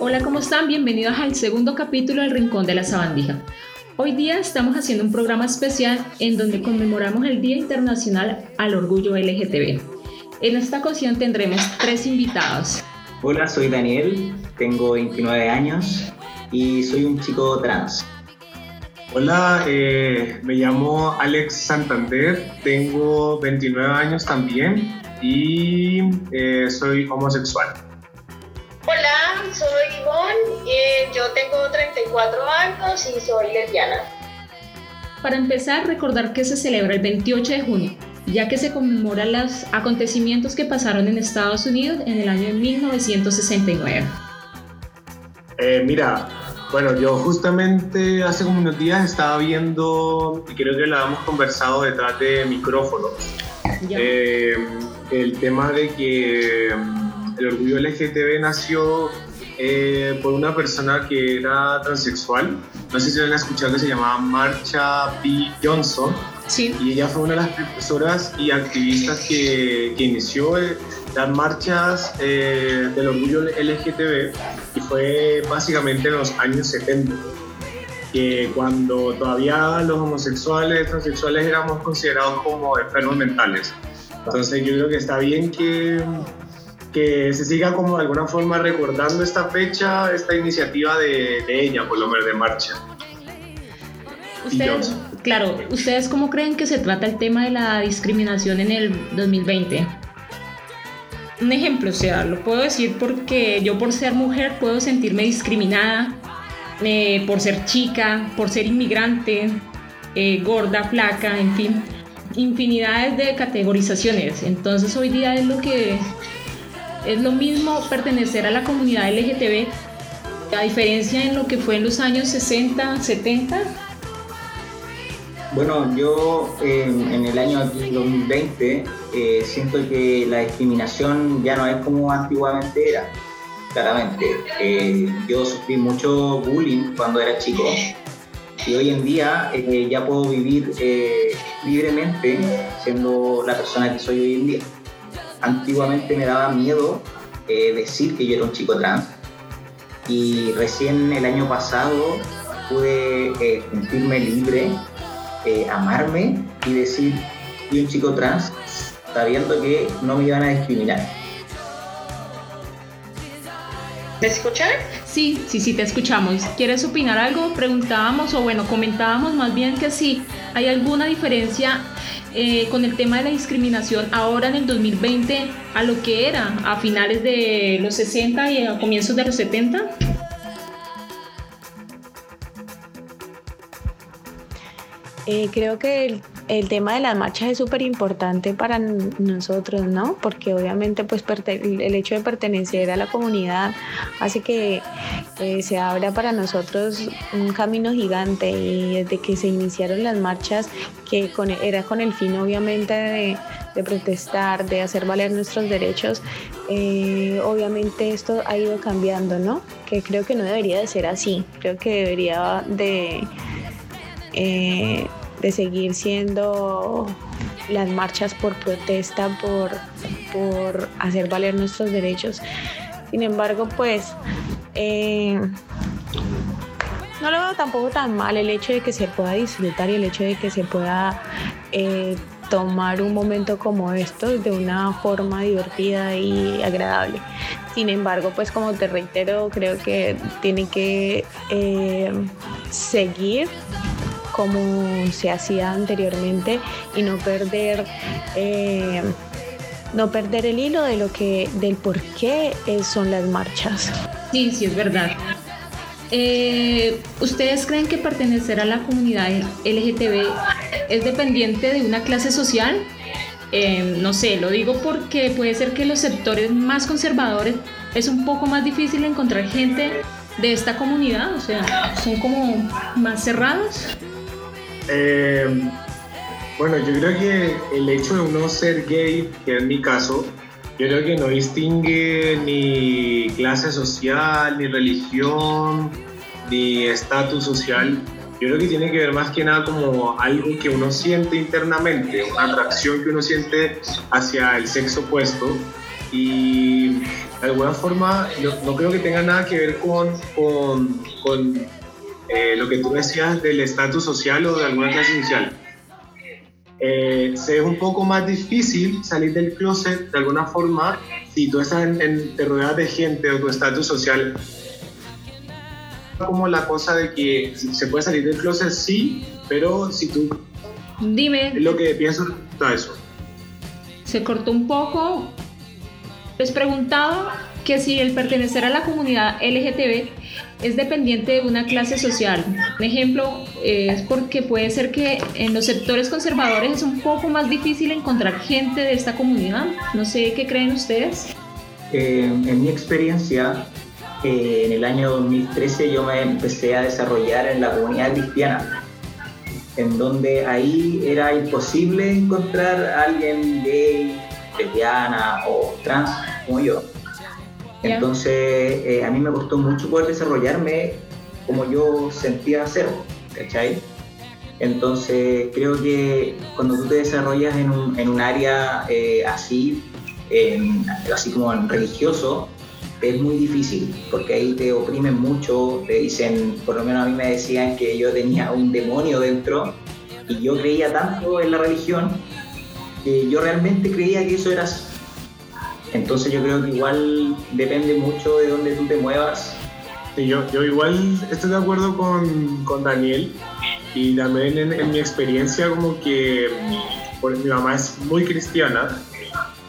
Hola, ¿cómo están? Bienvenidos al segundo capítulo del Rincón de la Sabandija. Hoy día estamos haciendo un programa especial en donde conmemoramos el Día Internacional al Orgullo LGTB. En esta ocasión tendremos tres invitados. Hola, soy Daniel, tengo 29 años y soy un chico trans. Hola, eh, me llamo Alex Santander, tengo 29 años también y eh, soy homosexual. Hola, soy Ivonne, eh, yo tengo 34 años y soy lesbiana. Para empezar, recordar que se celebra el 28 de junio, ya que se conmemora los acontecimientos que pasaron en Estados Unidos en el año de 1969. Eh, mira, bueno, yo justamente hace como unos días estaba viendo, y creo que lo habíamos conversado detrás de micrófonos, eh, el tema de que el orgullo LGTB nació eh, por una persona que era transexual. No sé si han escuchado que se llamaba Marcha P. Johnson. Sí. Y ella fue una de las profesoras y activistas que, que inició eh, las marchas eh, del orgullo LGTB y fue básicamente en los años 70 que cuando todavía los homosexuales, transexuales éramos considerados como enfermos mentales. Entonces yo creo que está bien que, que se siga como de alguna forma recordando esta fecha, esta iniciativa de, de ella, por lo menos de marcha. Ustedes, claro, ¿ustedes cómo creen que se trata el tema de la discriminación en el 2020? Un ejemplo, o sea, lo puedo decir porque yo por ser mujer puedo sentirme discriminada, eh, por ser chica, por ser inmigrante, eh, gorda, flaca, en fin, infinidades de categorizaciones. Entonces hoy día es lo que es lo mismo pertenecer a la comunidad LGTB, a diferencia en lo que fue en los años 60, 70. Bueno, yo eh, en el año aquí 2020 eh, siento que la discriminación ya no es como antiguamente era, claramente. Eh, yo sufrí mucho bullying cuando era chico y hoy en día eh, ya puedo vivir libremente siendo la persona que soy hoy en día. Antiguamente me daba miedo decir que yo era un chico trans y recién el año pasado pude sentirme libre, eh, amarme y decir soy un chico trans sabiendo que no me iban a discriminar. ¿Me escuchan? Sí, sí, sí, te escuchamos. ¿Quieres opinar algo? Preguntábamos, o bueno, comentábamos más bien que sí, hay alguna diferencia eh, con el tema de la discriminación ahora en el 2020 a lo que era a finales de los 60 y a comienzos de los 70? Eh, creo que el, tema de las marchas es súper importante para nosotros, ¿no? Porque obviamente pues el hecho de pertenecer a la comunidad hace que eh, se abra para nosotros un camino gigante y desde que se iniciaron las marchas, que era con el fin obviamente de, protestar, de hacer valer nuestros derechos, eh, obviamente esto ha ido cambiando, ¿no? Que creo que no debería de ser así, creo que debería de... de seguir siendo las marchas por protesta, por, por hacer valer nuestros derechos. Sin embargo, pues eh, no lo veo tampoco tan mal el hecho de que se pueda disfrutar y el hecho de que se pueda eh, tomar un momento como estos de una forma divertida y agradable. Sin embargo, pues como te reitero, creo que tiene que eh, seguir como se hacía anteriormente y no perder eh, no perder el hilo de lo que del por qué eh, son las marchas. Sí, sí, es verdad. Eh, ¿Ustedes creen que pertenecer a la comunidad LGTB es dependiente de una clase social? No sé, lo digo porque puede ser que los sectores más conservadores es un poco más difícil encontrar gente de esta comunidad, o sea, son como más cerrados. Eh, bueno, yo creo que el hecho de uno ser gay, que es mi caso, yo creo que no distingue ni clase social, ni religión, ni estatus social. Yo creo que tiene que ver más que nada como algo que uno siente internamente, una atracción que uno siente hacia el sexo opuesto. Y de alguna forma no, creo que tenga nada que ver con, con eh, lo que tú decías del estatus social o de alguna clase social. Eh, es un poco más difícil salir del closet de alguna forma si tú estás en, te rodeas de gente o tu estatus social. Como la cosa de que se puede salir del closet, sí, pero si tú. Dime. lo que pienso de eso. Se cortó un poco. Les preguntaba que si el pertenecer a la comunidad LGTB es dependiente de una clase social. Un ejemplo es porque puede ser que en los sectores conservadores es un poco más difícil encontrar gente de esta comunidad. No sé qué creen ustedes. Eh, en mi experiencia, eh, en el año 2013 yo me empecé a desarrollar en la comunidad cristiana, en donde ahí era imposible encontrar alguien gay, lesbiana o trans como yo. Entonces, eh, a mí me costó mucho poder desarrollarme como yo sentía hacerlo, ¿cachai? Entonces, creo que cuando tú te desarrollas en un, en un área eh, así, así como en religioso, es muy difícil, porque ahí te oprimen mucho, te dicen, por lo menos a mí me decían que yo tenía un demonio dentro, y yo creía tanto en la religión, que yo realmente creía que eso era entonces yo creo que igual depende mucho de dónde tú te muevas. Sí, yo, yo igual estoy de acuerdo con, con Daniel y también en, mi experiencia como que mi mamá es muy cristiana,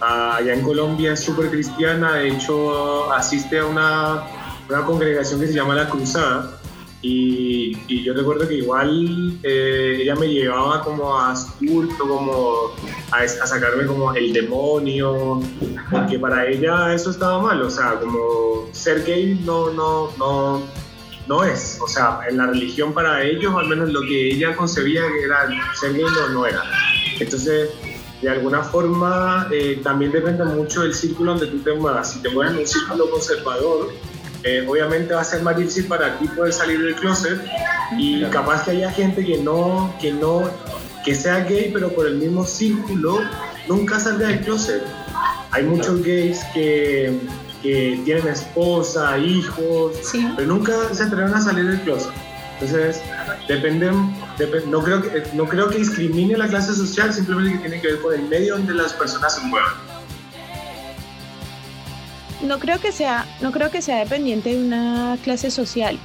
ah, allá en Colombia es súper cristiana, de hecho asiste a una, una congregación que se llama La Cruzada y, yo recuerdo que igual eh, ella me llevaba como a culto, como a, sacarme como el demonio, porque para ella eso estaba mal, o sea, como ser gay no, no, no, no es, o sea, en la religión para ellos, al menos lo que ella concebía que era ser gay no, no era. Entonces, de alguna forma, eh, también depende mucho del círculo donde tú te muevas. Si te mueves en un círculo conservador, eh, obviamente va a ser más difícil para ti poder salir del closet y capaz que haya gente que no, que no, que sea gay, pero por el mismo círculo nunca salga del closet. Hay muchos gays que, que tienen esposa, hijos, pero nunca se atreven a salir del closet. Entonces, depende, no, creo que, no creo que discrimine la clase social, simplemente que tiene que ver con el medio donde las personas se mueven no creo que sea, no creo que sea dependiente de una clase social.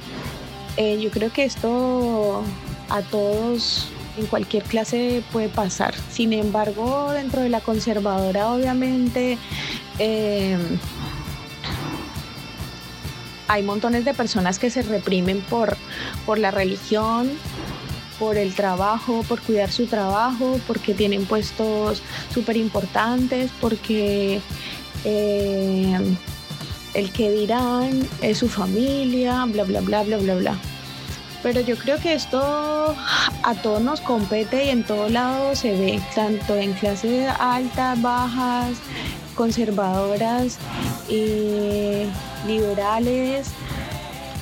Eh, yo creo que esto a todos en cualquier clase puede pasar. Sin embargo, dentro de la conservadora, obviamente, eh, hay montones de personas que se reprimen por, por la religión, por el trabajo, por cuidar su trabajo, porque tienen puestos súper importantes, porque eh, el que dirán es su familia, bla, bla, bla, bla, bla, bla. Pero yo creo que esto a todos nos compete y en todo lado se ve, tanto en clases altas, bajas, conservadoras, y liberales,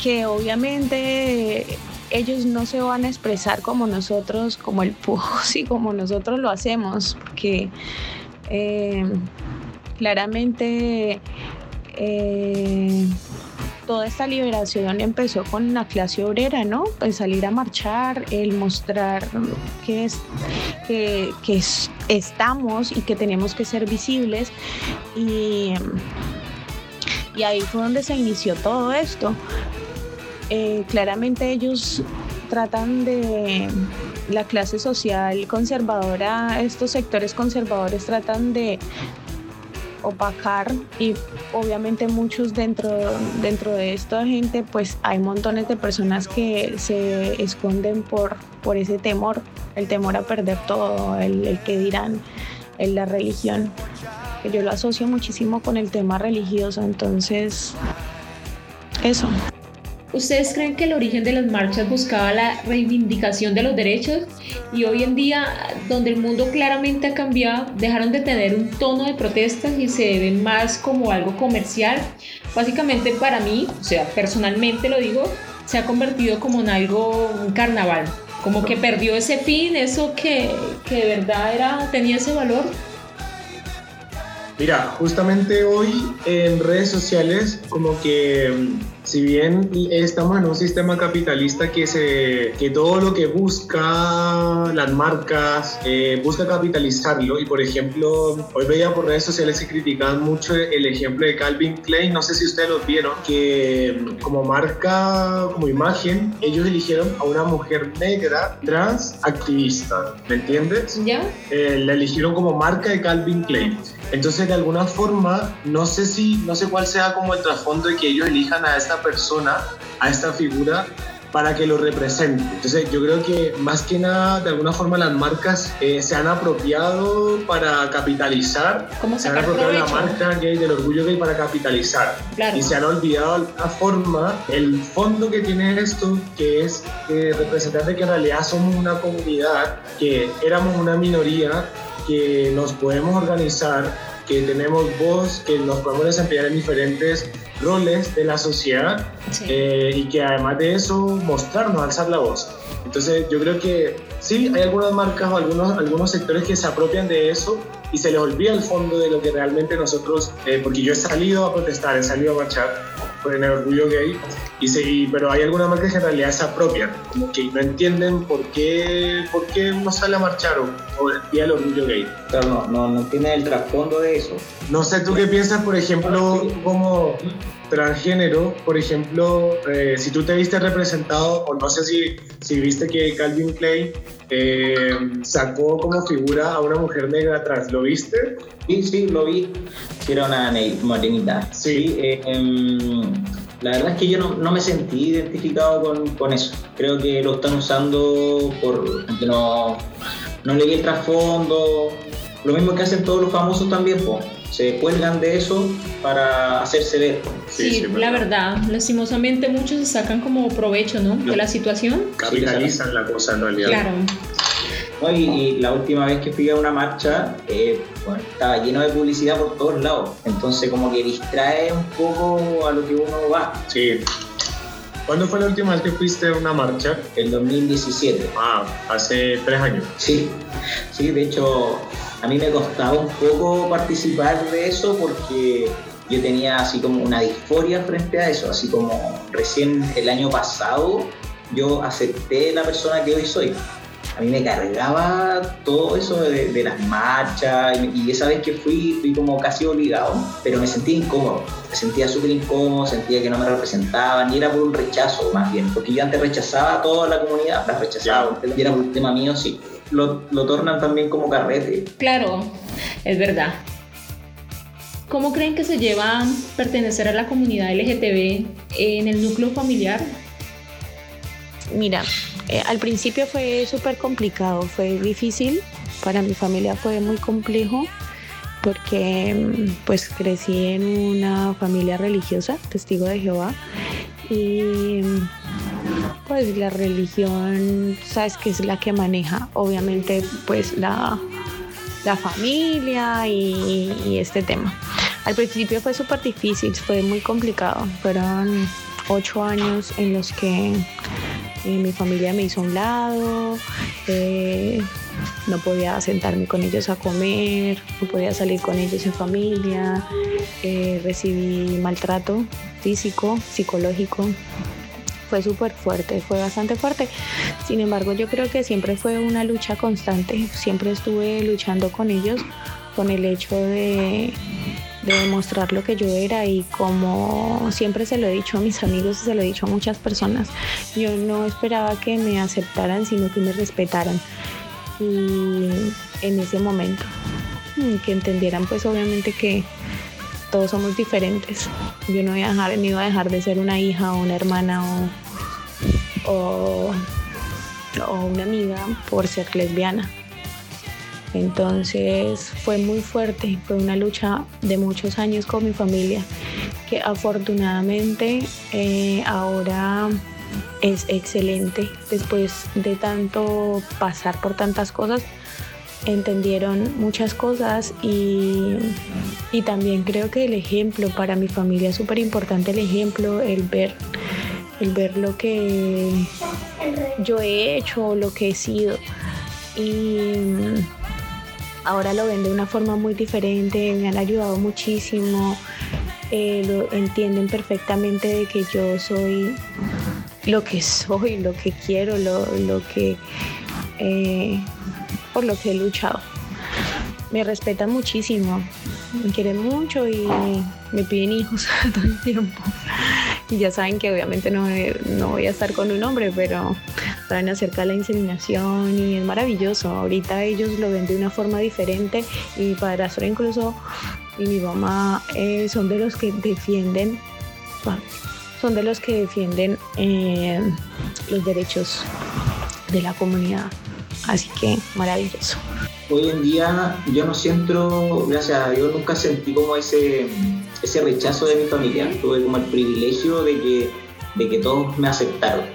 que obviamente ellos no se van a expresar como nosotros, como el PUS y como nosotros lo hacemos, que eh, claramente eh, toda esta liberación empezó con la clase obrera, ¿no? El salir a marchar, el mostrar que, es, que, estamos y que tenemos que ser visibles. Y, y ahí fue donde se inició todo esto. Eh, claramente ellos tratan de la clase social conservadora, estos sectores conservadores tratan de, opacar y obviamente muchos dentro, dentro de esta gente pues hay montones de personas que se esconden por, por ese temor, el temor a perder todo, el, que dirán, en la religión. Yo lo asocio muchísimo con el tema religioso, entonces eso. ¿Ustedes creen que el origen de las marchas buscaba la reivindicación de los derechos y hoy en día, donde el mundo claramente ha cambiado, dejaron de tener un tono de protestas y se ven más como algo comercial? Básicamente para mí, o sea, personalmente lo digo, se ha convertido como en algo, un carnaval, como que perdió ese fin, eso que, que de verdad era, tenía ese valor. Mira, justamente hoy en redes sociales como que si bien estamos en un sistema capitalista que, se, que todo lo que busca las marcas, eh, busca capitalizarlo, y por ejemplo, hoy veía por redes sociales que criticaban mucho el ejemplo de Calvin Klein, no sé si ustedes lo vieron, que como marca, como imagen, ellos eligieron a una mujer negra trans activista, ¿me entiendes? ¿Ya? Eh, la eligieron como marca de Calvin Klein. Entonces, de alguna forma, no sé si, no sé cuál sea como el trasfondo de que ellos elijan a esta persona, a esta figura, para que lo represente. Entonces yo creo que más que nada, de alguna forma las marcas eh, se han apropiado para capitalizar, ¿Cómo se han apropiado de la marca gay, del orgullo gay para capitalizar. Claro. Y se han olvidado la forma, el fondo que tiene esto, que es eh, representar de que en realidad somos una comunidad, que éramos una minoría, que nos podemos organizar, que tenemos voz, que nos podemos desempeñar en diferentes roles de la sociedad Sí. eh, y que además de eso mostrarnos, alzar la voz. Entonces yo creo que sí, hay algunas marcas o algunos, algunos sectores que se apropian de eso y se les olvida el fondo de lo que realmente nosotros, eh, porque yo he salido a protestar, he salido a marchar por el orgullo gay, y se- y- pero hay algunas marcas que en realidad se apropian, como que no entienden por qué, por qué uno sale a marchar o, o el día del orgullo gay. Claro, no, no, no entienden el trasfondo de eso. No sé, ¿tú qué piensas, por ejemplo, como transgénero? Por ejemplo, eh, si tú te viste representado, o no sé si, si viste que Calvin Klein eh, sacó como figura a una mujer negra trans, ¿lo viste? Sí, sí, lo vi. Sí, era una morenita. Sí. eh, em, la verdad es que yo no, no me sentí identificado con, con eso. Creo que lo están usando por no, no leí el trasfondo. Lo mismo que hacen todos los famosos también, po. Se cuelgan de eso para hacerse ver. Sí, sí, la verdad, lastimosamente muchos se sacan como provecho, ¿no? De la situación. Capitalizan la cosa en realidad. Claro. ¿no? Y, y la última vez que fui a una marcha, eh, bueno, estaba lleno de publicidad por todos lados. Entonces como que distrae un poco a lo que uno va. Sí. ¿Cuándo fue la última vez que fuiste a una marcha? El 2017. Ah, hace tres años. Sí, sí, de hecho a mí me costaba un poco participar de eso porque yo tenía así como una disforia frente a eso, así como recién el año pasado yo acepté la persona que hoy soy. A mí me cargaba todo eso de, de las marchas y, y esa vez que fui fui como casi obligado, pero me sentía incómodo, me sentía súper incómodo, sentía que no me representaban y era por un rechazo más bien, porque yo antes rechazaba a toda la comunidad, la rechazaba y era por un tema mío, sí. Lo, lo tornan también como carrete. Claro, es verdad. ¿Cómo creen que se lleva pertenecer a la comunidad LGTB en el núcleo familiar? Mira, eh, al principio fue súper complicado, fue difícil. Para mi familia fue muy complejo porque mm, pues crecí en una familia religiosa, testigo de Jehová, y mm, pues la religión, sabes que es la que maneja, obviamente pues la, la familia y, este tema. Al principio fue súper difícil, fue muy complicado, fueron ocho años en los que eh, mi familia me hizo a un lado, eh, no podía sentarme con ellos a comer, no podía salir con ellos en familia, eh, recibí maltrato físico, psicológico. Fue súper fuerte, fue bastante fuerte. Sin embargo, yo creo que siempre fue una lucha constante. Siempre estuve luchando con ellos con el hecho de, de demostrar lo que yo era y como siempre se lo he dicho a mis amigos y se lo he dicho a muchas personas, yo no esperaba que me aceptaran, sino que me respetaran. Y en ese momento, mm, que entendieran pues obviamente que todos somos diferentes. Yo no, voy a dejar, no iba a dejar de ser una hija o una hermana o, o, o una amiga por ser lesbiana. Entonces fue muy fuerte, fue una lucha de muchos años con mi familia, que afortunadamente eh, ahora es excelente. Después de tanto pasar por tantas cosas, entendieron muchas cosas y, y también creo que el ejemplo para mi familia es súper importante, el ejemplo, el ver, el ver lo que yo he hecho, lo que he sido. Y ahora lo ven de una forma muy diferente, me han ayudado muchísimo, eh, lo entienden perfectamente de que yo soy lo que soy, lo que quiero, lo, lo que eh, por lo que he luchado. Me respetan muchísimo, me quieren mucho y me piden hijos todo el tiempo. Y ya saben que obviamente no, no voy a estar con un hombre, pero saben acerca de la inseminación y es maravilloso. Ahorita ellos lo ven de una forma diferente y mi padrastro incluso y mi mamá eh, son de los que defienden, son de los que defienden eh, los derechos de la comunidad. Así que maravilloso. Hoy en día yo no siento, gracias a Dios, nunca sentí como ese, ese rechazo de mi familia. Tuve como el privilegio de que, de que todos me aceptaron.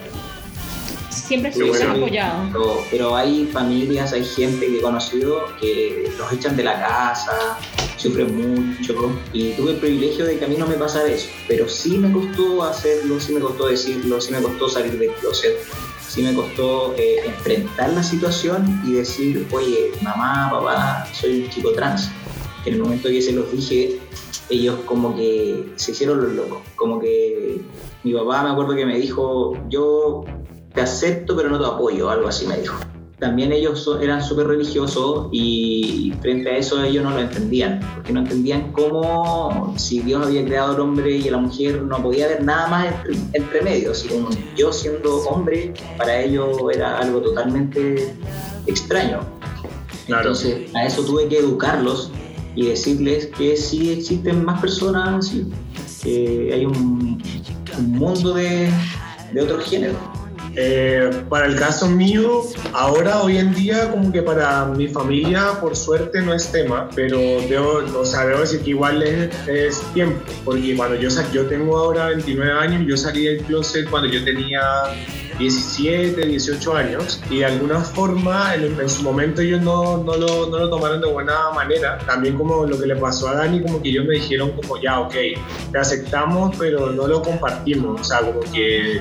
Siempre estuviste bueno, apoyado. Pero, pero, hay familias, hay gente que he conocido que los echan de la casa, sufren mucho y tuve el privilegio de que a mí no me pasara eso. Pero sí me costó hacerlo, sí me costó decirlo, sí me costó salir del closet sí me costó eh, enfrentar la situación y decir, oye, mamá, papá, soy un chico trans. En el momento que se los dije, ellos como que se hicieron los locos. Como que mi papá me acuerdo que me dijo, yo te acepto pero no te apoyo, algo así me dijo también ellos eran súper religiosos y frente a eso ellos no lo entendían, porque no entendían cómo si Dios había creado al hombre y a la mujer no podía haber nada más entre, medios. yo siendo hombre, para ellos era algo totalmente extraño. Entonces a eso tuve que educarlos y decirles que sí existen más personas, que hay un, mundo de, de otros géneros eh, para el caso mío, ahora, hoy en día, como que para mi familia, por suerte, no es tema, pero debo, o sea, debo decir que igual es, tiempo, porque cuando yo, yo tengo ahora 29 años, yo salí del closet cuando yo tenía 17, 18 años y de alguna forma en, su momento ellos no, no, lo, no, lo, tomaron de buena manera. También como lo que le pasó a Dani, como que ellos me dijeron como ya, ok, te aceptamos pero no lo compartimos. O sea, como que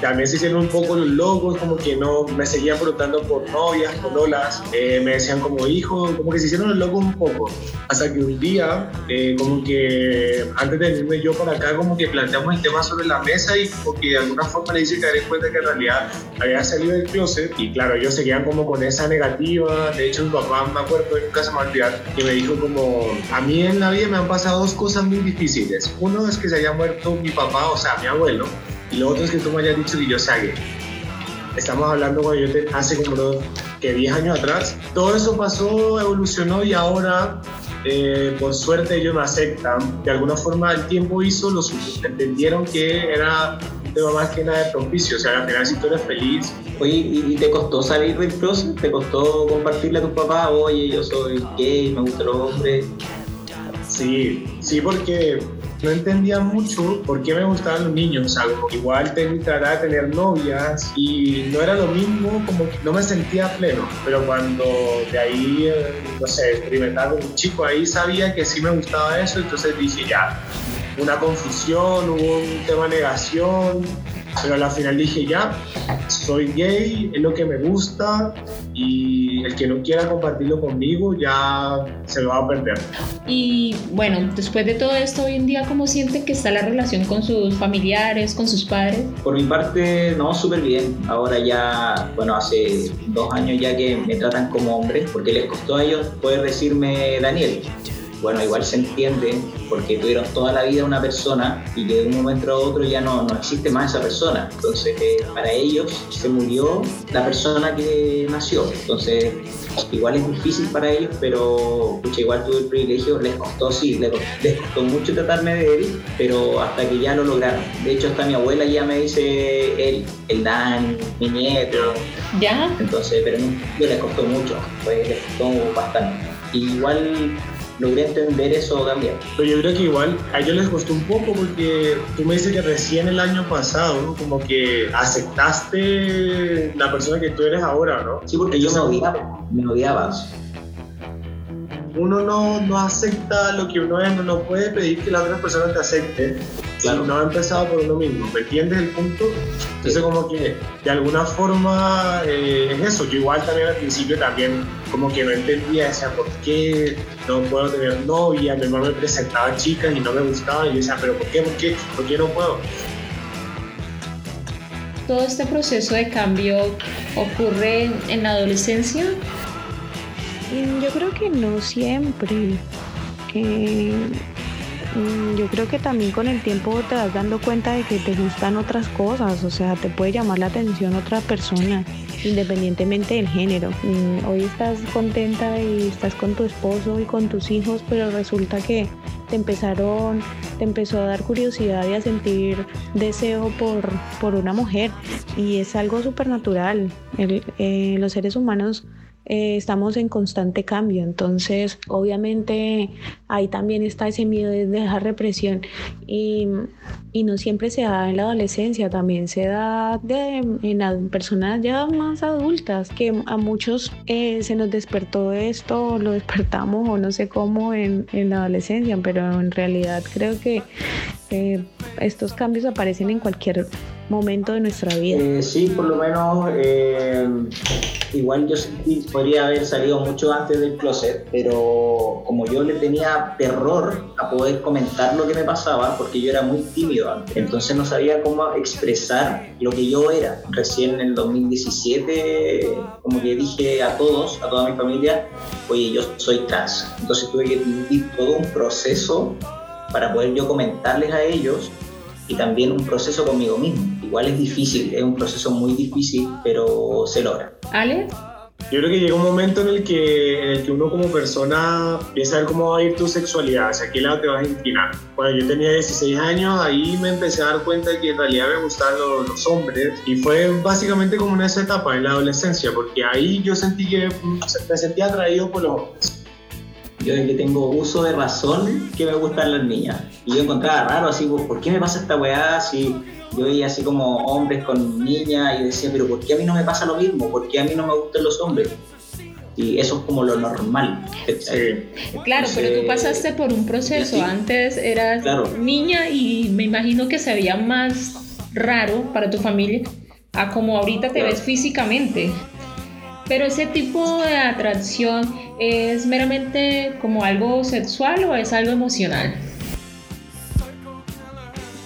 también se hicieron un poco los locos, como que no me seguían preguntando por novias, por lolas, eh, me decían como hijo, como que se hicieron los locos un poco. Hasta que un día, eh, como que antes de venirme yo para acá, como que planteamos el tema sobre la mesa y como que de alguna forma le hice caer en cuenta que había salido del closet y claro, ellos seguían como con esa negativa. De hecho, mi papá, me acuerdo, nunca se me va que me dijo como, a mí en la vida me han pasado dos cosas muy difíciles. Uno es que se haya muerto mi papá, o sea, mi abuelo, y lo otro es que tú me hayas dicho que yo sea gay. Estamos hablando cuando yo te, hace como que 10 años atrás. Todo eso pasó, evolucionó y ahora eh, por suerte ellos me aceptan. De alguna forma el tiempo hizo, los entendieron que era un tema más que nada de propicio, o sea, al final si tú eres feliz. Oye, ¿y, te costó salir del closet? ¿Te costó compartirle a tu papá? Oye, yo soy gay, me gustan los hombres. Sí, sí, porque no entendía mucho por qué me gustaban los niños. Sea, igual trataba de tener novias y no era lo mismo, como que no me sentía pleno. Pero cuando de ahí, eh, no sé, experimentaba con un chico ahí, sabía que sí me gustaba eso, entonces dije ya. Una confusión, hubo un tema de negación, pero al final dije ya, soy gay, es lo que me gusta y el que no quiera compartirlo conmigo ya se lo va a perder. Y bueno, después de todo esto, hoy en día, ¿cómo sienten que está la relación con sus familiares, con sus padres? Por mi parte, no, súper bien. Ahora ya, bueno, hace dos años ya que me tratan como hombre, porque les costó a ellos poder decirme Daniel. Bueno, igual se entiende porque tuvieron toda la vida una persona y que de un momento a otro ya no, no existe más esa persona. Entonces, eh, para ellos se murió la persona que nació. Entonces, igual es difícil para ellos, pero igual tuve el privilegio, les costó, sí, les, costó mucho tratarme de él, pero hasta que ya lo lograron. De hecho, hasta mi abuela ya me dice él, el Dan, mi nieto. ¿Ya? Entonces, pero no, les costó mucho, pues les costó bastante. igual logré entender eso también. Pero yo creo que igual a ellos les costó un poco porque tú me dices que recién el año pasado, como que aceptaste la persona que tú eres ahora, ¿no? Sí, porque yo me odiaba, me odiaba uno no, no acepta lo que uno es, no, no puede pedir que la otra persona te acepte claro. si no ha empezado por uno mismo. ¿Me entiendes el punto? Entonces, como que de alguna forma eh, es eso. Yo, igual también al principio, también como que no entendía, decía, ¿por qué no puedo tener novia? Mi mamá me presentaba chicas y no me gustaba. Y yo decía, ¿pero por qué? ¿Por qué? ¿Por qué no puedo? todo este proceso de cambio ocurre en la adolescencia yo creo que no siempre. Mm, yo creo que también con el tiempo te vas dando cuenta de que te gustan otras cosas, o sea, te puede llamar la atención otra persona, independientemente del género. Mm, hoy estás contenta y estás con tu esposo y con tus hijos, pero resulta que te empezaron, te empezó a dar curiosidad y a sentir deseo por, por una mujer y es algo súper natural. Eh, los seres humanos eh, estamos en constante cambio. Entonces, obviamente, ahí también está ese miedo de dejar represión. Y, y, no siempre se da en la adolescencia, también se da de, en personas ya más adultas, que a muchos eh, se nos despertó esto, lo despertamos o no sé cómo en, en la adolescencia, pero en realidad creo que eh, estos cambios aparecen en cualquier momento de nuestra vida. Eh, sí, por lo menos eh, igual yo podría haber salido mucho antes del closet, pero como yo le tenía terror a poder comentar lo que me pasaba, porque yo era muy tímido antes, entonces no sabía cómo expresar lo que yo era. Recién en el 2017, como que dije a todos, a toda mi familia, oye, yo soy trans. Entonces tuve que vivir todo un proceso para poder yo comentarles a ellos y también un proceso conmigo mismo. Igual es difícil, es un proceso muy difícil, pero se logra. ¿Ale? Yo creo que llega un momento en el que, en el que uno como persona empieza a ver cómo va a ir tu sexualidad, hacia qué lado te vas a inclinar. Cuando yo tenía 16 años, ahí me empecé a dar cuenta de que en realidad me gustaban los, los hombres y fue básicamente como en esa etapa, en la adolescencia, porque ahí yo sentí que me sentía atraído por los hombres yo que tengo uso de razón que me gustan las niñas. Y yo encontraba raro, así, pues, ¿por qué me pasa esta weá si yo veía así como hombres con niñas y decía, pero ¿por qué a mí no me pasa lo mismo? ¿Por qué a mí no me gustan los hombres? Y eso es como lo normal. Claro, pero tú pasaste por un proceso. Antes eras niña y me imagino que se veía más raro para tu familia a como ahorita te ves físicamente. Pero ese tipo de atracción es meramente como algo sexual o es algo emocional?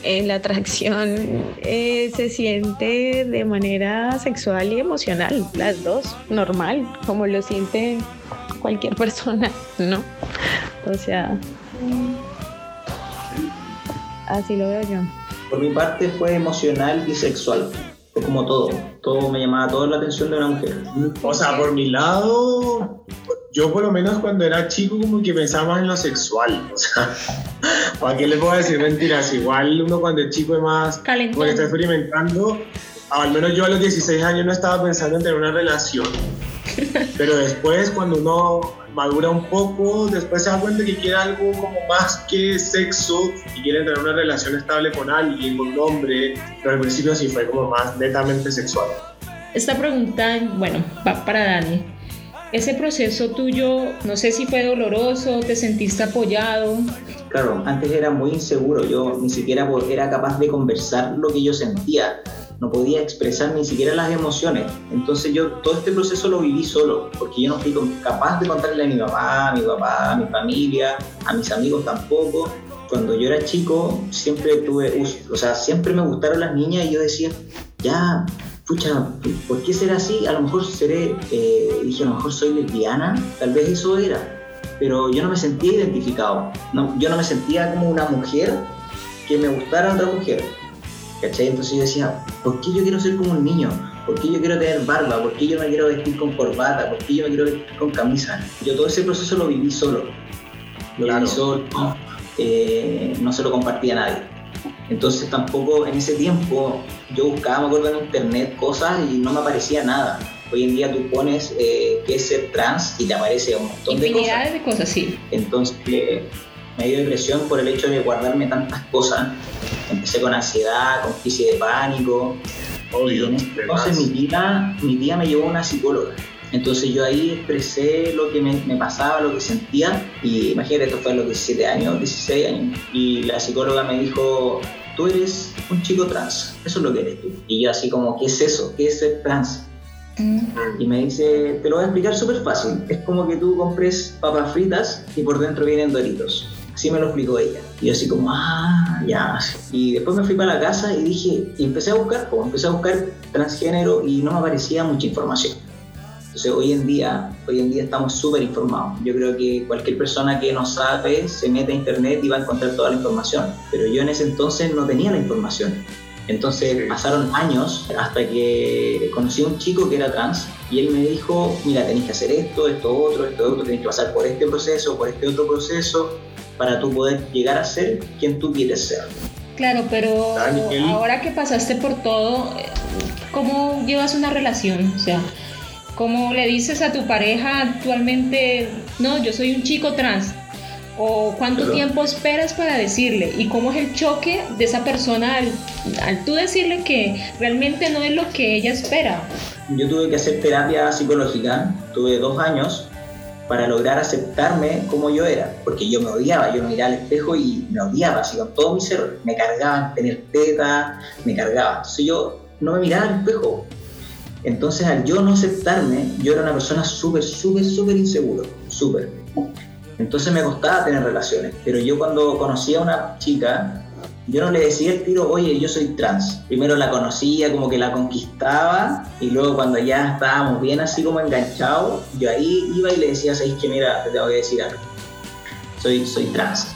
En la atracción eh, se siente de manera sexual y emocional, las dos, normal, como lo siente cualquier persona, ¿no? O sea, así lo veo yo. Por mi parte fue emocional y sexual como todo, todo me llamaba toda la atención de una mujer. O sea, por mi lado, yo por lo menos cuando era chico como que pensaba en lo sexual, o sea, ¿para qué le puedo decir mentiras? Igual uno cuando es chico es más, cuando está experimentando, al menos yo a los 16 años no estaba pensando en tener una relación, pero después cuando uno madura un poco, después se da cuenta que quiere algo como más que sexo y quiere tener una relación estable con alguien, con un hombre, pero al principio sí fue como más netamente sexual. Esta pregunta, bueno, va para Dani. Ese proceso tuyo, no sé si fue doloroso, te sentiste apoyado. Claro, antes era muy inseguro, yo ni siquiera era capaz de conversar lo que yo sentía no podía expresar ni siquiera las emociones. Entonces yo todo este proceso lo viví solo, porque yo no fui capaz de contarle a mi mamá, a mi papá, a mi familia, a mis amigos tampoco. Cuando yo era chico siempre tuve, o sea, siempre me gustaron las niñas y yo decía, ya, pucha, ¿por qué será así? A lo mejor seré, eh, dije, a lo mejor soy lesbiana, tal vez eso era. pero yo no me sentía identificado. No, yo no me sentía como una mujer que me gustara otra mujer. ¿Cachai? Entonces yo decía, ¿por qué yo quiero ser como un niño? ¿Por qué yo quiero tener barba? ¿Por qué yo me quiero vestir con corbata? ¿Por qué yo me quiero vestir con camisa? Yo todo ese proceso lo viví solo. Lo viví solo, eh, no se lo compartía a nadie. Entonces tampoco en ese tiempo yo buscaba, me acuerdo en internet cosas y no me aparecía nada. Hoy en día tú pones eh, que es ser trans y te aparece un montón de cosas. de cosas, sí. Entonces me dio depresión por el hecho de guardarme tantas cosas. Empecé con ansiedad, con crisis de pánico. Obvio, entonces mi tía, mi tía me llevó a una psicóloga. Entonces yo ahí expresé lo que me, me, pasaba, lo que sentía. Y imagínate, esto fue a los 17 años, 16 años. Y la psicóloga me dijo, tú eres un chico trans, eso es lo que eres tú. Y yo así como, ¿qué es eso? ¿Qué es ser trans? Mm. Y me dice, te lo voy a explicar súper fácil. Es como que tú compres papas fritas y por dentro vienen doritos. Así me lo explicó ella. Y yo así como, ah, ya. Y después me fui para la casa y dije, y empecé a buscar, como empecé a buscar transgénero y no me aparecía mucha información. Entonces hoy en día, hoy en día estamos súper informados. Yo creo que cualquier persona que no sabe se mete a internet y va a encontrar toda la información. Pero yo en ese entonces no tenía la información. Entonces pasaron años hasta que conocí a un chico que era trans y él me dijo, mira, tenés que hacer esto, esto otro, esto otro, tenés que pasar por este proceso, por este otro proceso, para tú poder llegar a ser quien tú quieres ser. Claro, pero ahora que pasaste por todo, ¿cómo llevas una relación? O sea, ¿cómo le dices a tu pareja actualmente, no, yo soy un chico trans? ¿O cuánto tiempo esperas para decirle? ¿Y cómo es el choque de esa persona al, al tú decirle que realmente no es lo que ella espera? Yo tuve que hacer terapia psicológica, tuve dos años para lograr aceptarme como yo era, porque yo me odiaba, yo me miraba al espejo y me odiaba, así con todo mi ser, me cargaban tener teta, me cargaba, entonces yo no me miraba al espejo. Entonces al yo no aceptarme, yo era una persona súper, súper, súper inseguro, súper. Entonces me costaba tener relaciones, pero yo cuando conocí a una chica, yo no le decía el tiro, oye, yo soy trans. Primero la conocía, como que la conquistaba, y luego cuando ya estábamos bien así como enganchados, yo ahí iba y le decía, ¿sabes que Mira, te tengo que decir algo. Soy, soy trans.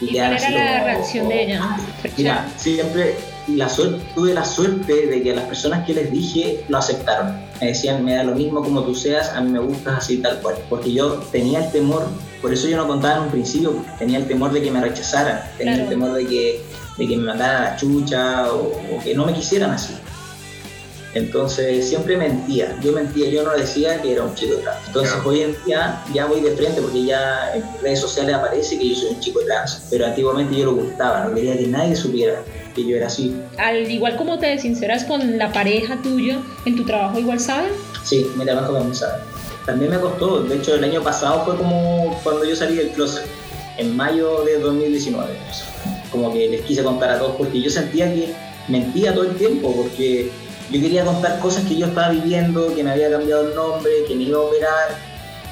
¿Y, cuál era la reacción de ella? Mira, siempre la suerte, tuve la suerte de que las personas que les dije lo aceptaron. Me decían, me da lo mismo como tú seas, a mí me gustas así tal cual. Porque yo tenía el temor, por eso yo no contaba en un principio, tenía el temor de que me rechazaran, tenía el temor de que, de que me mandaran a la chucha o, que no me quisieran así. Entonces siempre mentía, yo mentía, yo no decía que era un chico trans. Entonces hoy en día ya voy de frente porque ya en redes sociales aparece que yo soy un chico trans, pero antiguamente yo lo ocultaba, no quería que nadie supiera que yo era así. Al igual como te sinceras con la pareja tuya, ¿en tu trabajo igual saben? Sí, mi trabajo también saben. También me costó, de hecho el año pasado fue como cuando yo salí del closet, en mayo de 2019. Como que les quise contar a todos porque yo sentía que mentía todo el tiempo, porque yo quería contar cosas que yo estaba viviendo, que me había cambiado el nombre, que me iba a operar,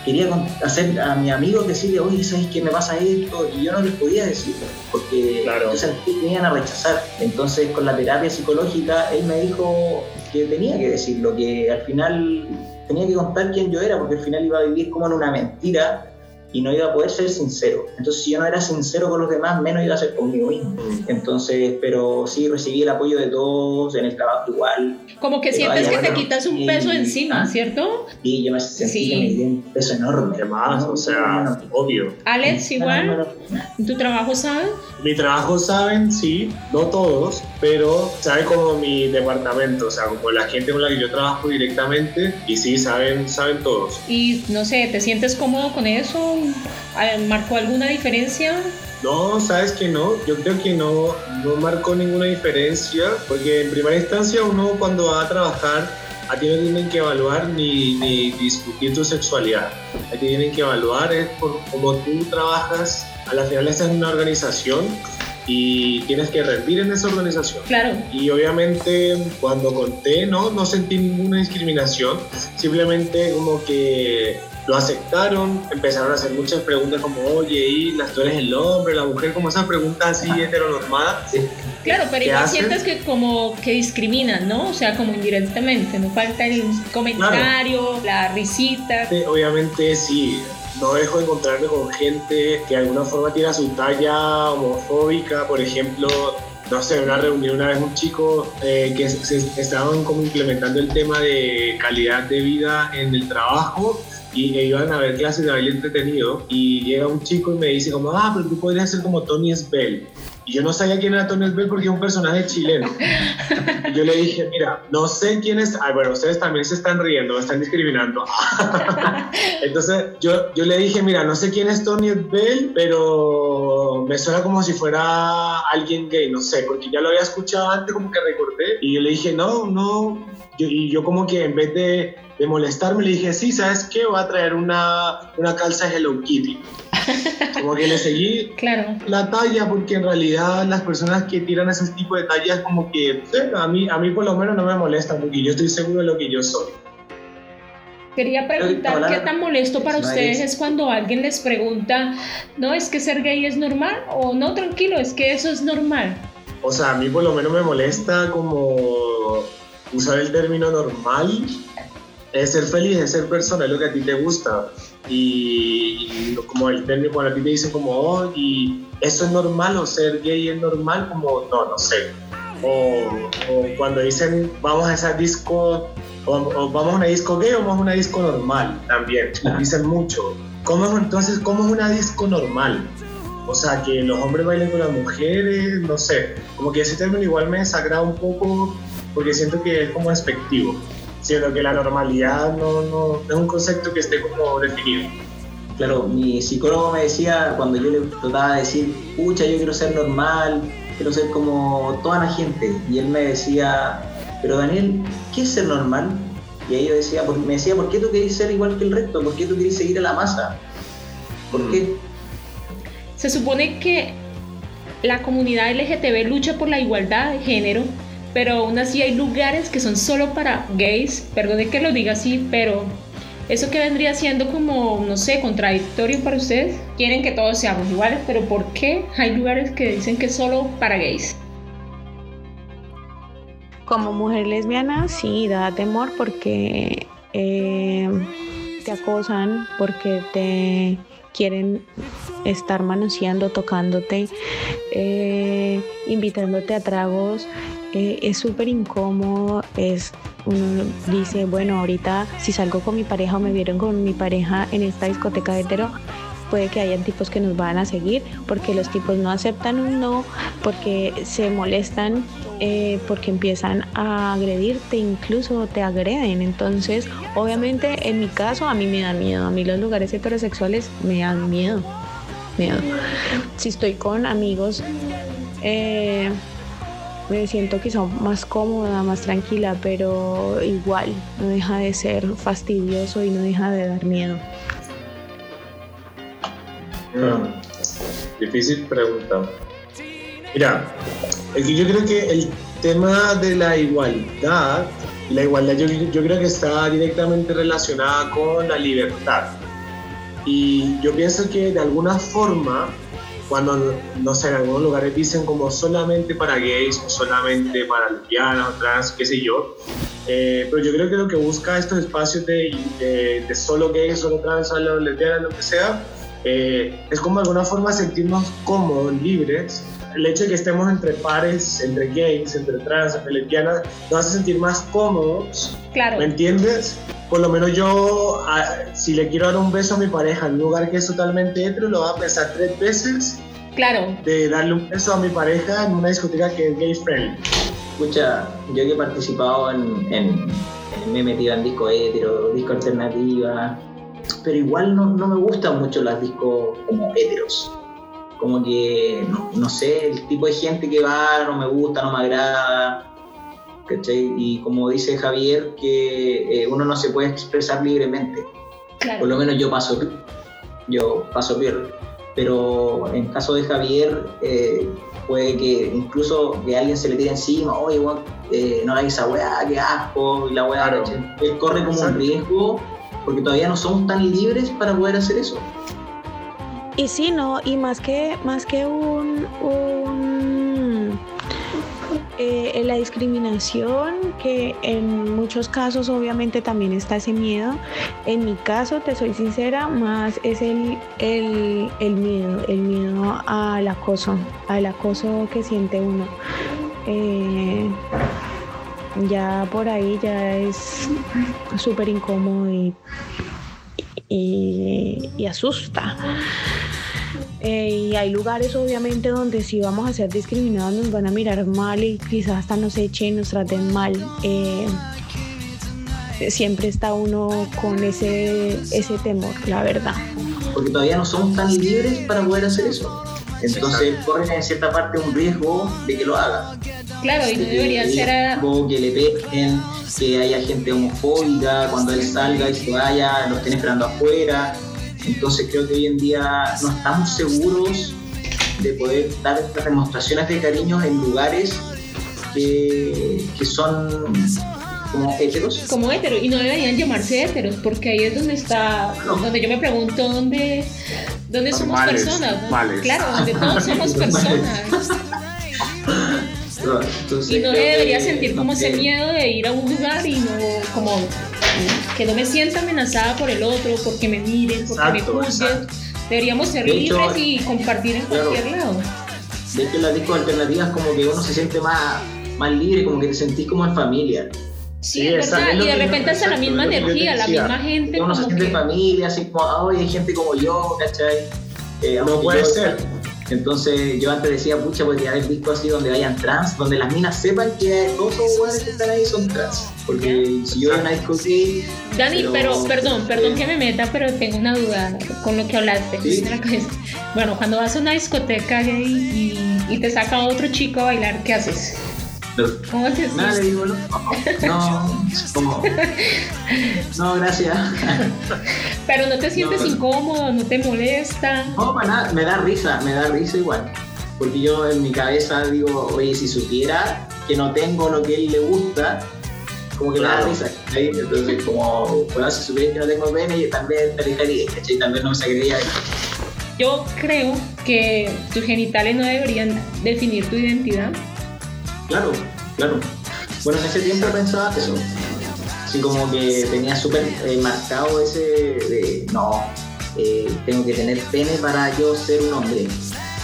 quería hacer a mi amigo decirle, oye, ¿sabes qué me pasa esto? Y yo no les podía decir, porque yo sentí que me iban a rechazar. Entonces, con la terapia psicológica, él me dijo que tenía que decirlo, que al final tenía que contar quién yo era, porque al final iba a vivir como en una mentira y no iba a poder ser sincero. Entonces, si yo no era sincero con los demás, menos iba a ser conmigo mismo. Entonces, pero sí recibí el apoyo de todos, en el trabajo igual. Como que sientes que te quitas un peso encima. ¿cierto? Sí, yo me sentí que me di un peso enorme. Además, o sea, obvio. Alex, igual, ¿tu trabajo saben? Mi trabajo saben, sí, no todos, pero saben como mi departamento, o sea, como la gente con la que yo trabajo directamente, y sí, saben, saben todos. Y no sé, ¿te sientes cómodo con eso? ¿Marcó alguna diferencia? No, sabes que no, yo creo que no, no marcó ninguna diferencia, porque en primera instancia uno cuando va a trabajar, a ti no tienen que evaluar ni, ni discutir tu sexualidad, a ti tienen que evaluar es por cómo tú trabajas, a la final estás en una organización y tienes que rendir en esa organización. Claro. Y obviamente cuando conté, no, no sentí ninguna discriminación, simplemente como que lo aceptaron, empezaron a hacer muchas preguntas como, oye, ¿y las tú eres el hombre, la mujer? Como esas preguntas así heteronormadas. Claro, pero igual sientes que como que discriminan, ¿no? O sea, como indirectamente, no falta el comentario, la risita. obviamente sí, no dejo de encontrarme con gente que de alguna forma tiene su talla homofóbica, por ejemplo, no sé, una reunión una vez un chico eh, que se, estaban como implementando el tema de calidad de vida en el trabajo y e iban a ver clases de baile entretenido y llega un chico y me dice como, ah, pero tú podrías ser como Tony Sbell. Y yo no sabía quién era Tony Sbell porque es un personaje chileno. Y yo le dije, mira, no sé quién es. Ay, bueno, ustedes también se están riendo, me están discriminando. Entonces yo, yo le dije, mira, no sé quién es Tony Sbell, pero me suena como si fuera alguien gay, no sé, porque ya lo había escuchado antes, como que recordé. Y yo le dije, no, no. y yo como que en vez de de molestarme, le dije, sí, ¿sabes qué? Voy a traer una, una calza Hello Kitty. Como que le seguí claro. la talla, porque en realidad las personas que tiran ese tipo de tallas, como que a, mí, a mí por lo menos no me molesta, porque yo estoy seguro de lo que yo soy. Quería preguntar qué tan molesto para ustedes es cuando alguien les pregunta, no, es que ser gay es normal, o no, tranquilo, es que eso es normal. O sea, a mí por lo menos me molesta como usar el término normal es ser feliz, es ser persona, es lo que a ti te gusta. Y, como el término, cuando a ti te dicen como, oh, y eso es normal, o ser gay es normal, como, no, no sé. O, cuando dicen, vamos a esa disco, o, vamos a una disco gay o vamos a una disco normal, también, dicen mucho. ¿Cómo es, entonces, ¿cómo es una disco normal? O sea, que los hombres bailen con las mujeres, no sé. Como que ese término igual me desagrada un poco porque siento que es como despectivo siendo que la normalidad no, no, es un concepto que esté como definido. Claro, mi psicólogo me decía, cuando yo le trataba de decir, pucha, yo quiero ser normal, quiero ser como toda la gente, y él me decía, pero Daniel, ¿qué es ser normal? Y ahí yo decía, me decía, ¿por qué tú querés ser igual que el resto? ¿Por qué tú querés seguir a la masa? ¿Por qué? Se supone que la comunidad LGTB lucha por la igualdad de género pero aún así hay lugares que son solo para gays, perdone que lo diga así, pero eso que vendría siendo como, no sé, contradictorio para ustedes. Quieren que todos seamos iguales, pero ¿por qué hay lugares que dicen que es solo para gays? Como mujer lesbiana, sí, da temor porque eh, te acosan, porque te quieren estar manoseando, tocándote, eh, invitándote a tragos eh, es súper incómodo, es uno dice, bueno, ahorita si salgo con mi pareja o me vieron con mi pareja en esta discoteca hetero, puede que hayan tipos que nos van a seguir porque los tipos no aceptan un no, porque se molestan, eh, porque empiezan a agredirte, incluso te agreden. Entonces, obviamente, en mi caso, a mí me da miedo. A mí los lugares heterosexuales me dan miedo. miedo. Si estoy con amigos, eh, me siento quizá más cómoda, más tranquila, pero igual no deja de ser fastidioso y no deja de dar miedo. Difícil pregunta. Mira, yo creo que el tema de la igualdad, la igualdad yo, creo que está directamente relacionada con la libertad. Y yo pienso que de alguna forma cuando, no sé, en algunos lugares dicen como solamente para gays o solamente para lesbianas trans, qué sé yo. Eh, pero yo creo que lo que busca estos espacios de, de, solo gays, solo trans, solo lesbianas, lo que sea, eh, es como de alguna forma sentirnos cómodos, libres. El hecho de que estemos entre pares, entre gays, entre trans, entre lesbianas, nos hace sentir más cómodos. Claro. ¿Me entiendes? por lo menos yo, si le quiero dar un beso a mi pareja en un lugar que es totalmente hetero, lo voy a pensar tres veces. Claro. De darle un beso a mi pareja en una discoteca que es gay friendly. Escucha, yo que he participado en, en, me he metido en disco hetero, disco alternativa, pero igual no, no me gustan mucho las discos como heteros. Como que, no, no sé, el tipo de gente que va no me gusta, no me agrada y como dice Javier, que eh, uno no se puede expresar libremente. Por lo menos yo paso, yo paso bien. Pero en caso de Javier, eh, puede que incluso que alguien se le tire encima, oye, eh, no hagas esa weá, qué asco, y la weá, él corre como un riesgo porque todavía no somos tan libres para poder hacer eso. Y sí, no, y más que, más que un eh, la discriminación, que en muchos casos obviamente también está ese miedo. En mi caso, te soy sincera, más es el, el, el miedo, el miedo al acoso, al acoso que siente uno. Eh, ya por ahí ya es súper incómodo y, y, asusta. Eh, y hay lugares obviamente donde si vamos a ser discriminados nos van a mirar mal y quizás hasta nos echen, nos traten mal. Eh, siempre está uno con ese, ese temor, la verdad. Porque todavía no somos tan libres para poder hacer eso. Entonces corren en cierta parte un riesgo de que lo hagan. Claro, y no debería ser a... Que le peguen, que haya gente homofóbica cuando él salga y se vaya, lo estén esperando afuera. Entonces creo que hoy en día no estamos seguros de poder dar estas demostraciones de cariño en lugares que, que son como heteros. Como heteros, y no deberían llamarse heteros, porque ahí es donde está, donde yo me pregunto dónde, dónde somos personas. Claro, donde todos somos personas. Y no debería sentir como ese miedo de ir a un lugar y no como que no me sienta amenazada por el otro, porque me miren, porque me juzguen. Deberíamos ser libres y compartir en cualquier lado. De hecho, las discos alternativas como que uno se siente más, más libre, como que te sentís como en familia. Sí, es verdad, y de repente es la misma energía, la misma gente. Uno se siente en familia, así como, ay, hay gente como yo, ¿cachai? Eh, no puede ser. Entonces yo antes decía, pucha, podría haber visto así donde vayan trans, donde las minas sepan que todos los jugadores que están ahí son trans. Porque si yo a una discoteca... Dani, pero, perdón, perdón que me meta, pero tengo una duda con lo que hablaste. Bueno, cuando vas a una discoteca y, y te saca otro chico a bailar, ¿qué haces? ¿Cómo te Nada, le digo, no, no, no, gracias. Pero no te sientes incómodo, no te molesta. No, para nada, me da risa, me da risa igual. Porque yo en mi cabeza digo, oye, si supiera que no tengo lo que a él le gusta, como que me da risa. Entonces, como, bueno, si supiera que no tengo pene, yo también te alejaría, ¿cachai? También no me sacaría Yo creo que tus genitales no deberían definir tu identidad Claro, claro. Bueno, en ese tiempo pensaba eso. Así como que tenía súper eh, marcado ese de, no, eh, tengo que tener pene para yo ser un hombre.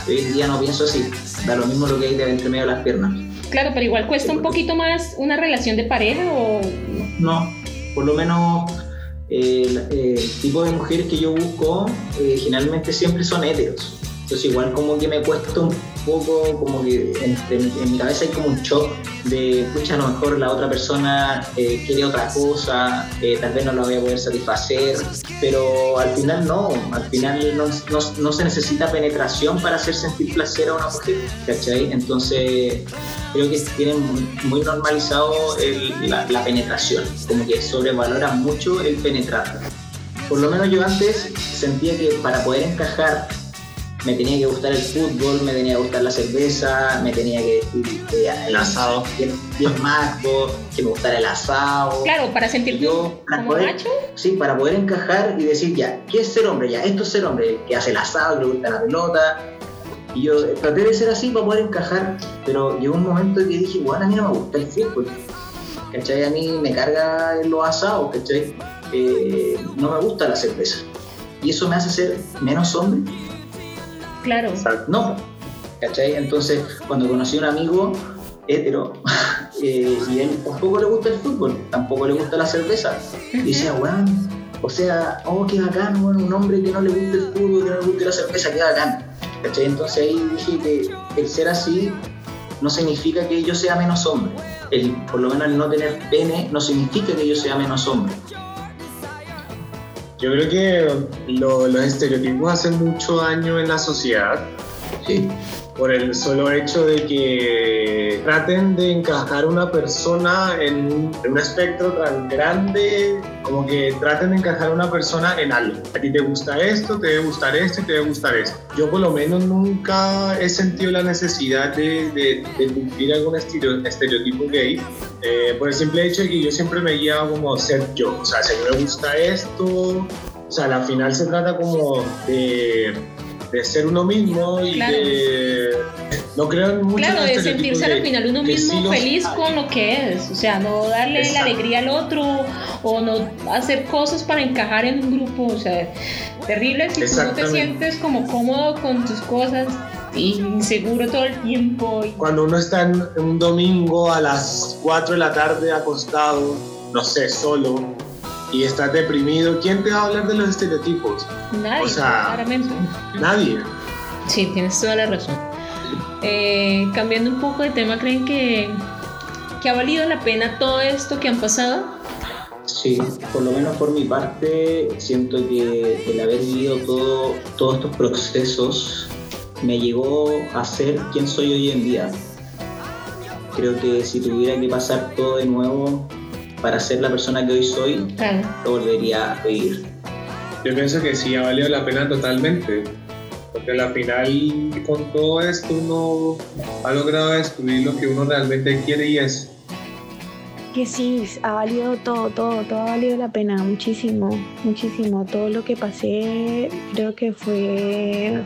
Hoy en día no pienso así. Da lo mismo lo que hay de entre medio de las piernas. Claro, pero igual cuesta un poquito más una relación de pareja o... No, por lo menos el, el tipo de mujeres que yo busco eh, generalmente siempre son heteros. Entonces igual como que me cuesta un poco, como que en, mi cabeza hay como un shock de, pucha, a lo mejor la otra persona eh, quiere otra cosa, eh, tal vez no la voy a poder satisfacer, pero al final no, al final no, no, se necesita penetración para hacer sentir placer a una mujer, ¿cachai? Entonces creo que tienen muy normalizado la, la penetración, como que sobrevalora mucho el penetrar. Por lo menos yo antes sentía que para poder encajar me tenía que gustar el fútbol, me tenía que gustar la cerveza, me tenía que decir el asado, bien, más que me gustara el asado. Claro, para sentirte yo, como macho. Sí, para poder encajar y decir ya, ¿qué es ser hombre? Ya, esto es ser hombre, que hace el asado, que le gusta la pelota. Y yo traté de ser así para poder encajar, pero llegó un momento que dije, bueno, a mí no me gusta el fútbol. ¿Cachai? A mí me carga los asados, ¿cachai? Eh, no me gusta la cerveza. Y eso me hace ser menos hombre Claro. No, ¿cachai? Entonces, cuando conocí a un amigo hetero eh, y él tampoco le gusta el fútbol, tampoco le gusta la cerveza, y decía, weón, o sea, oh, qué bacán, bueno, un hombre que no le gusta el fútbol, que no le gusta la cerveza, qué bacán. ¿cachai? Entonces ahí dije que el ser así no significa que yo sea menos hombre. El, por lo menos el no tener pene no significa que yo sea menos hombre. Yo creo que los estereotipos hacen mucho daño en la sociedad. Sí. Por el solo hecho de que traten de encajar una persona en, un espectro tan grande, como que traten de encajar una persona en algo. A ti te gusta esto, te debe gustar esto y te debe gustar esto. Yo por lo menos nunca he sentido la necesidad de, de, cumplir algún estereotipo gay eh, por el simple hecho de que yo siempre me guiaba como ser yo. O sea, si me gusta esto, o sea, al final se trata como de, de ser uno mismo y de No creo mucho Claro, en de sentirse al final uno mismo feliz hay. con lo que es, o sea, no darle la alegría al otro o no hacer cosas para encajar en un grupo, o sea, terrible si tú no te sientes como cómodo con tus cosas y inseguro todo el tiempo. y- Cuando uno está en en un domingo a las 4 de la tarde acostado, no sé, solo, y estás deprimido, ¿quién te va a hablar de los estereotipos? Nadie, O sea, claramente. Nadie. Sí, tienes toda la razón. Eh, cambiando un poco de tema, ¿creen que, que ha valido la pena todo esto que han pasado? Sí, por lo menos por mi parte, siento que el haber vivido todo, todos estos procesos me llevó a ser quien soy hoy en día. Creo que si tuviera que pasar todo de nuevo para ser la persona que hoy soy, Claro. lo volvería a vivir. Yo pienso que sí, ha valido la pena totalmente. Porque al final, con todo esto, uno ha logrado descubrir lo que uno realmente quiere y es. Que sí, ha valido todo, todo, todo ha valido la pena, muchísimo, muchísimo. Todo lo que pasé creo que fue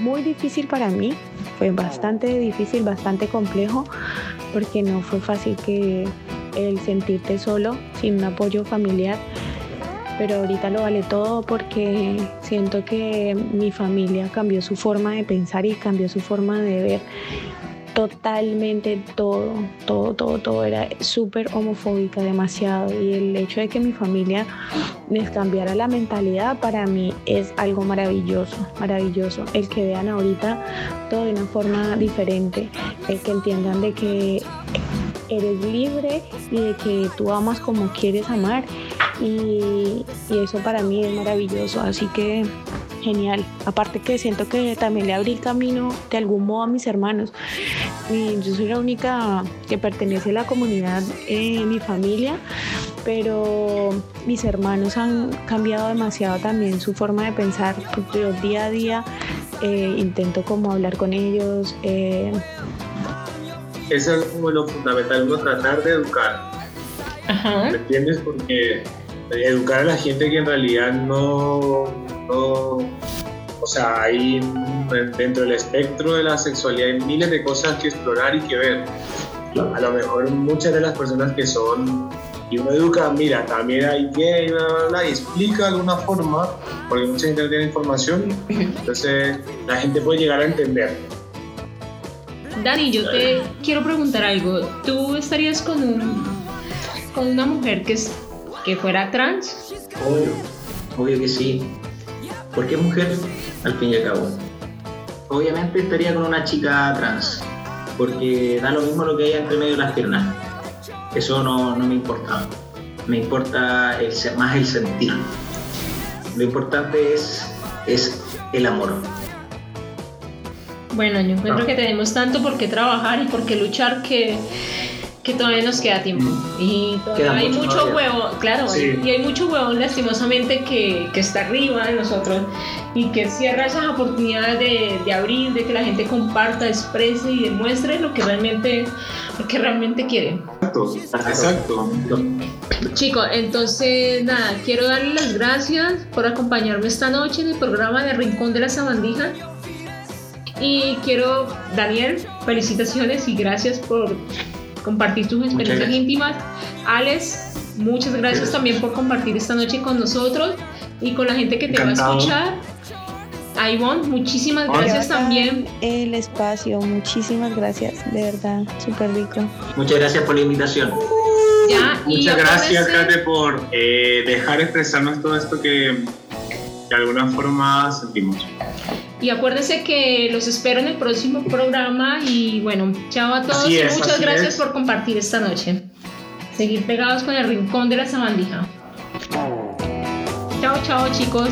muy difícil para mí, fue bastante difícil, bastante complejo, porque no fue fácil que el sentirte solo, sin un apoyo familiar, pero ahorita lo vale todo porque siento que mi familia cambió su forma de pensar y cambió su forma de ver totalmente todo, todo, todo, todo era súper homofóbica, demasiado. Y el hecho de que mi familia les cambiara la mentalidad para mí es algo maravilloso, maravilloso. El que vean ahorita todo de una forma diferente, el que entiendan de que eres libre y de que tú amas como quieres amar. Y, y eso para mí es maravilloso. Así que genial. Aparte que siento que también le abrí camino de algún modo a mis hermanos. Y yo soy la única que pertenece a la comunidad en mi familia, pero mis hermanos han cambiado demasiado también su forma de pensar. Yo día a día eh, intento como hablar con ellos. eh, Eso es como lo fundamental, uno tratar de educar. Ajá. ¿Me entiendes? Porque educar a la gente que en realidad no, no o sea, hay dentro del espectro de la sexualidad hay miles de cosas que explorar y que ver. A lo mejor muchas de las personas que son, y uno educa, mira, también hay gay, bla, bla, bla, y explica de alguna forma, porque mucha gente no tiene información, entonces la gente puede llegar a entender. Dani, yo te quiero preguntar algo. ¿Tú estarías con un con una mujer que es que fuera trans? Obvio, obvio que sí. Porque es mujer, al fin y al cabo. Obviamente estaría con una chica trans, porque da lo mismo lo que hay entre medio de las piernas. Eso no, no me importa. Me importa el, más el sentir. Lo importante es, es el amor. Bueno, yo encuentro Ah. que tenemos tanto por qué trabajar y por qué luchar que, que todavía nos queda tiempo. Y todavía hay mucho mucho huevo, claro, Sí. y hay mucho huevo lastimosamente que, que está arriba de nosotros y que cierra esas oportunidades de, de abrir, de que la gente comparta, exprese y demuestre lo que realmente, lo que realmente quiere. Exacto, exacto. Chicos, entonces nada, quiero darles las gracias por acompañarme esta noche en el programa de Rincón de la Sabandija. Y quiero, Daniel, felicitaciones y gracias por compartir tus experiencias íntimas. Alex, muchas gracias también por compartir esta noche con nosotros y con la gente que te va a escuchar. A Ivonne, muchísimas Hola. gracias también. El espacio, muchísimas gracias, de verdad, súper rico. Muchas gracias por la invitación. Ya, y Muchas gracias, Kate, por eh, dejar expresarnos todo esto que de alguna forma sentimos. Y acuérdense que los espero en el próximo programa y bueno, chao a todos y muchas gracias es. por compartir esta noche. Seguir pegados con el rincón de la sabandija. Chao, chao chicos.